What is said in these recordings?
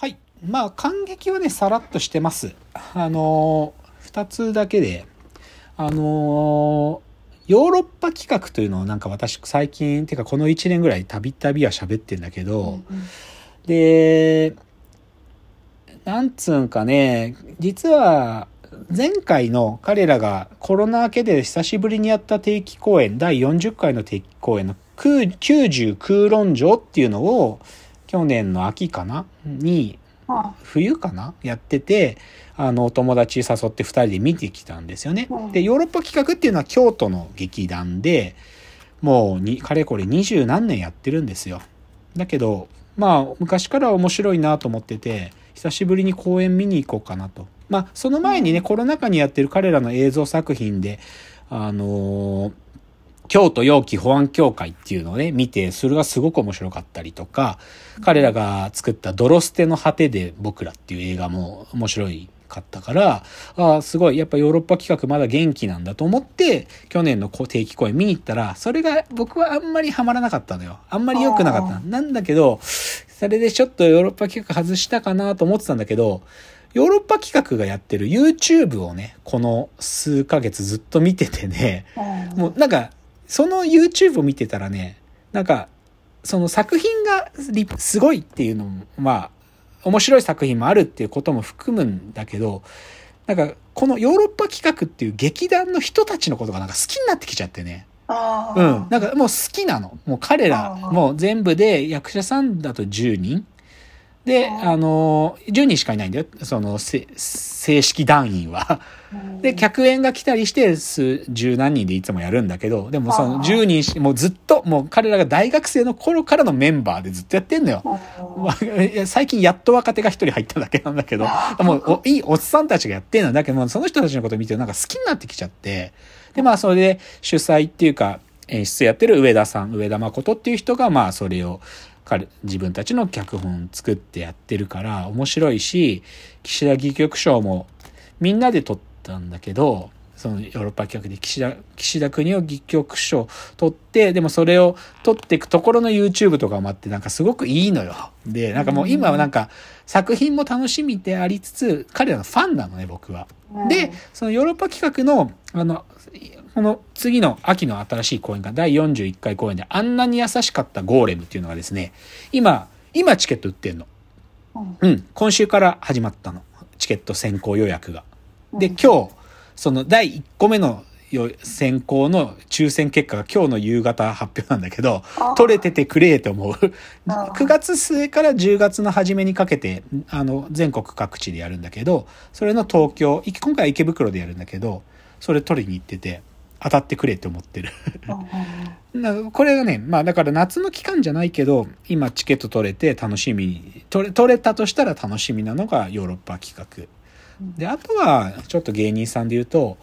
はい。まあ、感激はね、さらっとしてます。あのー、二つだけで、あのーヨーロッパ企画というのをなんか私最近、てかこの1年ぐらいたびたびは喋ってんだけど、で、なんつうんかね、実は前回の彼らがコロナ明けで久しぶりにやった定期公演、第40回の定期公演の空90空論城っていうのを去年の秋かな？にあ冬かな？やってて、あの、お友達誘って二人で見てきたんですよねうん。で、ヨーロッパ企画っていうのは京都の劇団で、もうに、かれこれ二十何年やってるんですよ。だけど、まあ、昔から面白いなと思ってて、久しぶりに公演見に行こうかなと。まあ、その前にね、コロナ禍にやってる彼らの映像作品で、あのー京都陽気保安協会っていうのをね、見て、それがすごく面白かったりとか、彼らが作った泥捨ての果てで僕らっていう映画も面白いかったから、ああ、すごい、やっぱヨーロッパ企画まだ元気なんだと思って、去年の定期公演見に行ったら、それが僕はあんまりハマらなかったのよ。あんまり良くなかった。なんだけど、それでちょっとヨーロッパ企画外したかなと思ってたんだけど、ヨーロッパ企画がやってる YouTube をね、この数ヶ月ずっと見ててね、もうなんか、その YouTube を見てたらね、なんか、その作品がりすごいっていうのも、まあ、面白い作品もあるっていうことも含むんだけど、なんか、このヨーロッパ企画っていう劇団の人たちのことがなんか好きになってきちゃってね。うん。なんかもう好きなの。もう彼ら、もう全部で役者さんだと10人。で、あの、10人しかいないんだよ。その、せ正式団員は。で、客演が来たりして、数、十何人でいつもやるんだけど、でもそのあー。10人し、もうずっと、もう彼らが大学生の頃からのメンバーでずっとやってんのよ。最近やっと若手が一人入っただけなんだけど、もうおいいおっさんたちがやってんの。だけど、その人たちのこと見てなんか好きになってきちゃって、で、まあそれで主催っていうか演出やってる上田さん、上田誠っていう人がまあそれを彼、自分たちの脚本作ってやってるから面白いし、岸田戯曲賞もみんなで撮ったんだけど、そのヨーロッパ企画で岸田、岸田国を戯曲賞撮って、でもそれを撮っていくところの YouTube とかもあって、なんかすごくいいのよ。で、なんかもう今はなんか作品も楽しみでありつつ、彼らのファンなのね、僕は。で、そのヨーロッパ企画の、あの、この次の秋の新しい公演が第41回公演で、あんなに優しかったゴーレムっていうのがですね、今、今チケット売ってんの。うんうん、今週から始まったの。チケット先行予約が。で、うん今日、その第1個目のよ先行の抽選結果が今日の夕方発表なんだけどあ、取れててくれと思う。あ9月末から10月の初めにかけて、あの、全国各地でやるんだけど、それの東京、い今回は池袋でやるんだけど、それ取りに行ってて、当たってくれって思ってる。なこれがね、まあだから夏の期間じゃないけど、今チケット取れて楽しみに、取れ、取れたとしたら楽しみなのがヨーロッパ企画。で、あとは、ちょっと芸人さんで言うと、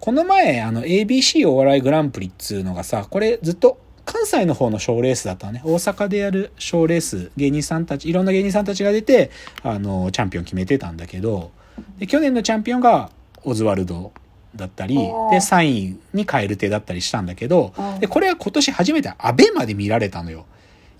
この前、あの、ABC お笑いグランプリっつうのがさ、これずっと関西の方の賞ーレースだったのね。大阪でやる賞ーレース、芸人さんたち、いろんな芸人さんたちが出て、あの、チャンピオン決めてたんだけど、で、去年のチャンピオンがオズワルドだったり、で、3位に蛙亭だったりしたんだけどうん、で、これは今年初めてアベマで見られたのよ。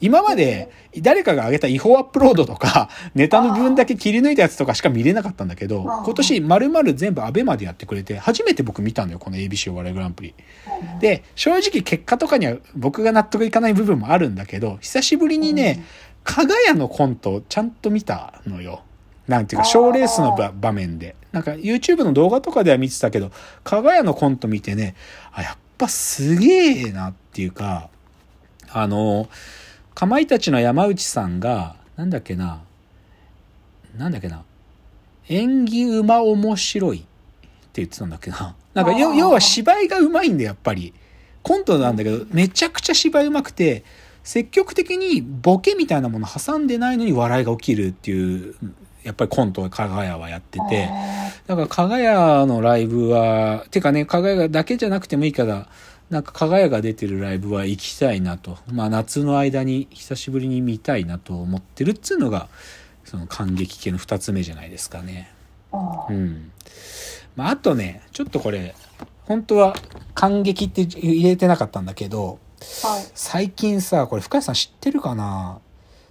今まで誰かが上げた違法アップロードとか、ネタの部分だけ切り抜いたやつとかしか見れなかったんだけど、今年丸々全部アベマでやってくれて、初めて僕見たのよ、この ABC お笑いグランプリ。で、正直結果とかには僕が納得いかない部分もあるんだけど、久しぶりにね、加賀屋のコントをちゃんと見たのよ。なんていうか、賞ーレースの場場面で。なんか YouTube の動画とかでは見てたけど、加賀屋のコント見てね、あ、やっぱすげえなっていうか、あの、かまいたちの山内さんが、なんだっけな、なんだっけな、演技うま面白いって言ってたんだっけな。なんか要要は芝居がうまいんだよ、やっぱり。コントなんだけど、めちゃくちゃ芝居うまくて、積極的にボケみたいなもの挟んでないのに笑いが起きるっていう、やっぱりコントを加賀屋はやってて、だから、加賀屋のライブは、てかね、加賀屋だけじゃなくてもいいから、なんか加賀屋が出てるライブは行きたいなと。まあ夏の間に久しぶりに見たいなと思ってるっつうのが、その感激系の二つ目じゃないですかね。うん。まああとね、ちょっとこれ、本当は感激って入れてなかったんだけど、はい。最近さ、これ深谷さん知ってるかな？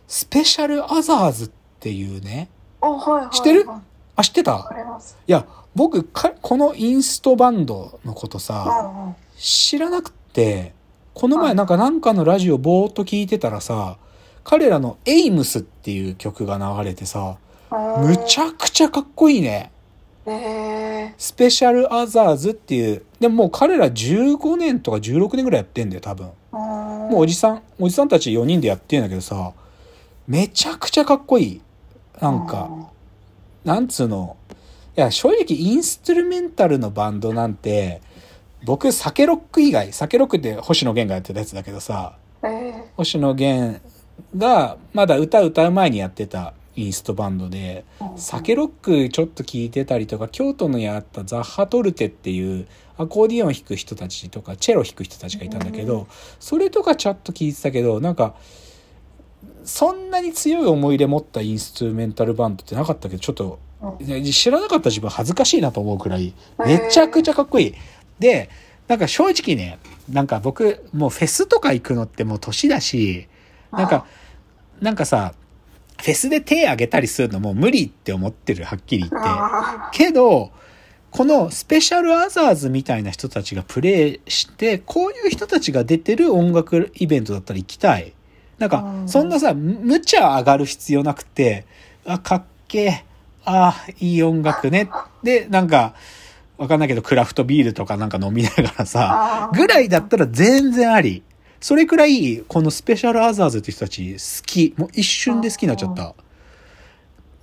スペシャルアザーズっっていうね。あ、はいはいはい。知ってる？わあ、知ってた？いや、僕か、このインストバンドのことうさ、んうん。知らなくて、このはい前なんかなんかのラジオぼーっと聞いてたらさ、彼らのエイムスっていう曲が流れてさ、むちゃくちゃかっこいいね。えスペシャルアザーズっていう、でももう彼ら15年とか16年ぐらいやってんだよ、多分。もうおじさん、おじさんたち4人でやってんだけどさ、めちゃくちゃかっこいい。なんか、なんつうの。いや、正直インストゥルメンタルのバンドなんて、僕、サケロック以外、サケロックって星野源がやってたやつだけどさ、えー。星野源がまだ歌歌う前にやってたインストバンドで、サケロックちょっと聞いてたりとか、京都のやったザッハトルテっていうアコーディオン弾く人たちとか、チェロ弾く人たちがいたんだけうど、それとかちょっと聞いてたけど、なんか、そんなに強い思い入れ持ったインストゥルメンタルバンドってなかったけど、ちょっと知らなかった自分恥ずかしいなと思うくらい、めちゃくちゃかっこいい。で、なんか正直ね、なんか僕、もうフェスとか行くのってもう年だし、なんか、なんかさ、フェスで手挙げたりするのもう無理って思ってる、はっきり言って。あけど、このスペシャルアザーズみたいな人たちがプレイして、こういう人たちが出てる音楽イベントだったら行きたい。なんかう、んそんなさ、む無茶上がる必要なくて、あ、かっけえ、あ、いい音楽ね。で、なんか、わかんないけど、クラフトビールとかなんか飲みながらさ、ぐらいだったら全然あり。それくらい、このスペシャルアザーズって人たち好き。もう一瞬で好きになっちゃった。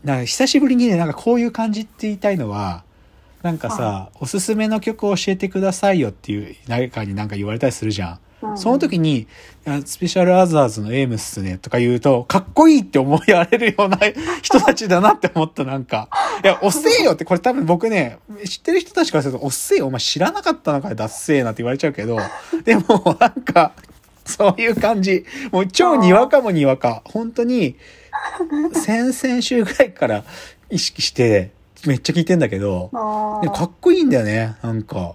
なんか久しぶりにね、なんかこういう感じって言いたいのは、なんかさ、おすすめの曲を教えてくださいよっていう、誰かになんか言われたりするじゃん。うんその時に、スペシャルアザーズのエイムっすねとか言うと、かっこいいって思いやれるような人たちだなって思った、なんか。いや、おっせえよって、これ多分僕ね、知ってる人たちからすると、おっせえよ、お前知らなかったのかよ、だっせえなって言われちゃうけど、でも、なんか、そういう感じ。もう超にわかもにわか。本当に、先々週ぐらいから意識して、めっちゃ聞いてんだけど、かっこいいんだよね、なんか。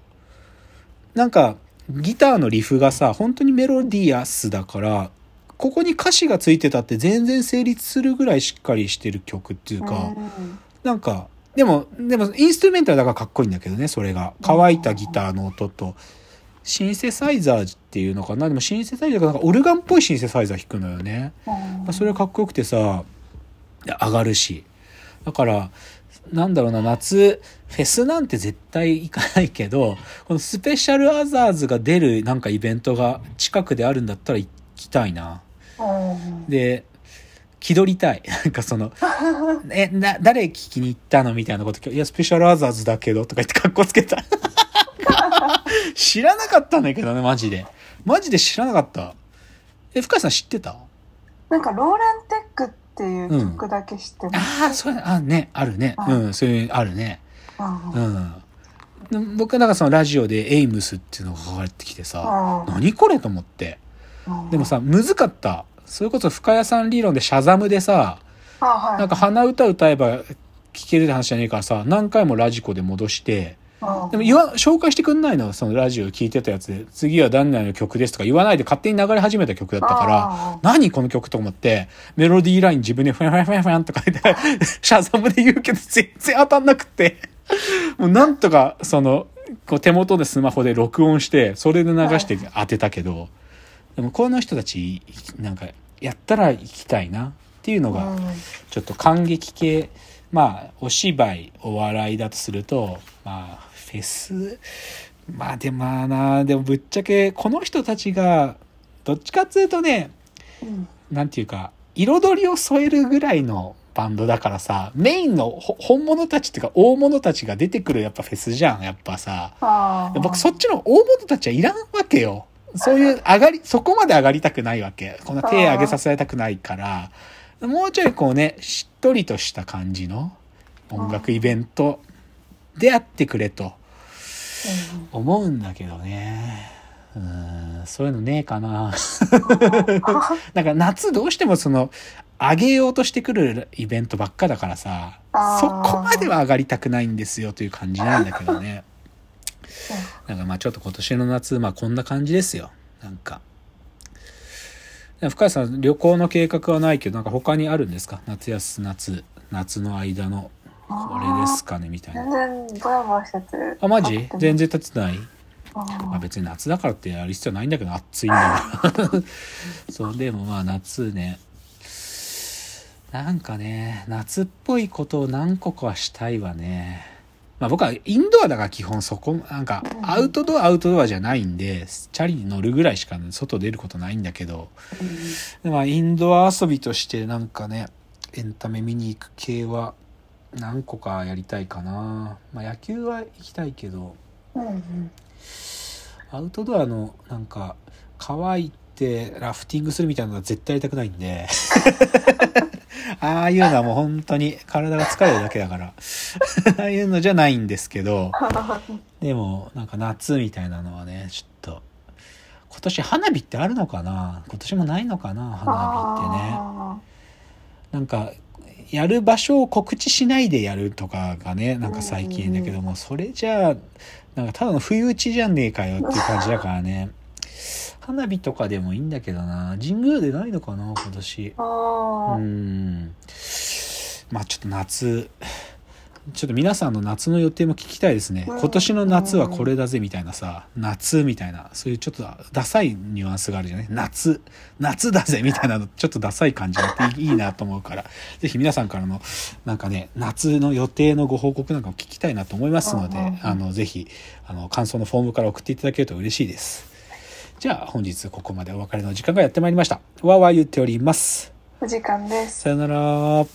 なんか、ギターのリフがさ、本当にメロディアスだから、ここに歌詞がついてたって全然成立するぐらいしっかりしてる曲っていうか、うんなんか、でも、でも、インストゥルメンタルだからかっこいいんだけどね、それが。乾いたギターの音と、シンセサイザーっていうのかな？でもシンセサイザーがなんかオルガンっぽいシンセサイザー弾くのよね。まあそれはかっこよくてさ、で上がるし。だから、なんだろうな、夏、フェスなんて絶対行かないけど、このスペシャルアザーズが出るなんかイベントが近くであるんだったら行きたいな。うんで、気取りたい。なんかその、え、な、誰聞きに行ったのみたいなこといや、スペシャルアザーズだけど、とか言って格好つけた。知らなかったんだけどね、マジで。マジで知らなかった。え、深井さん知ってた？なんかローレンテックっていう曲だけ知ってます。ああ、そうあ、ね、あるね。あうん、そういう、あるね。うんうん。僕なんかそのラジオでエイムスっていうのが書かれてきてさ、うん何これと思って。うんでもさ、むずかった。それこそ深谷さん理論でシャザムでさ、なんか鼻歌歌えば聴けるって話じゃねえからさ、何回もラジコで戻して、うんでも言わ、紹介してくんないの？そのラジオ聞いてたやつで、次は何々の曲ですとか言わないで勝手に流れ始めた曲だったから、あ何この曲と思って、メロディーライン自分でファンファンファンファンとか言って、シャザムで言うけど全然当たんなくて、もうなんとか、その、こう手元でスマホで録音して、それで流して当てたけど、でもこの人たち、なんか、やったら行きたいなっていうのが、うんちょっと感激系、まあ、お芝居、お笑いだとすると、まあ、フェス、まあでもまあな、でもぶっちゃけ、この人たちが、どっちかっていうとね、うんなんていうか、彩りを添えるぐらいのバンドだからさ、メインのほ本物たちっていうか、大物たちが出てくるやっぱフェスじゃん、やっぱさ。僕そっちの大物たちはいらんわけよ。そういう上がり、そこまで上がりたくないわけ。こんな手上げさせたくないから、もうちょいこうね、しっとりとした感じの音楽イベントであってくれと思うんだけどね。うーん、そういうのねえかな。なんか夏どうしてもその、上げようとしてくるイベントばっかだからさ、そこまでは上がりたくないんですよという感じなんだけどね。なんかまあちょっと今年の夏、まあこんな感じですよ。なんか。深谷さん、旅行の計画はないけど、なんか他にあるんですか？夏休夏、夏の間の、これですかねみたい全な。然ぼやぼやしてて。あ、マジ？全然。然立ってない？あまあ別に夏だからってやる必要ないんだけど、暑いんだから。そう、でもまあ夏ね。なんかね、夏っぽいことを何個かはしたいわね。まあ僕はインドアだから基本そこ、なんかうん。アウトドアアウトドアじゃないんで、チャリに乗るぐらいしか外出ることないんだけど、でまあインドア遊びとしてなんかね、エンタメ見に行く系は何個かやりたいかな。まあ野球は行きたいけど。アウトドアのなんか乾いてラフティングするみたいなのは絶対やりたくないんで ああいうのはもう本当に体が疲れるだけだから。ああいうのじゃないんですけど。でもなんか夏みたいなのはねちょっと今年花火ってあるのかな？今年もないのかな？花火ってね。あなんかやる場所を告知しないでやるとかがねなんか最近だけどもそれじゃあなんかただの不意打ちじゃねえかよっていう感じだからね花火とかでもいいんだけどな。神宮でないのかな今年。うー。ん。まあちょっと夏。ちょっと皆さんの夏の予定も聞きたいですね。うん。今年の夏はこれだぜみたいなさ。夏みたいな。そういうちょっとダサいニュアンスがあるじゃない？夏。夏だぜみたいなのちょっとダサい感じがあっていいなと思うから。ぜひ皆さんからのなんかね夏の予定のご報告なんかも聞きたいなと思いますのであのぜひあの感想のフォームから送っていただけると嬉しいですじゃあ本日ここまでお別れの時間がやってまいりました。わーわー言っております。お時間です。さよなら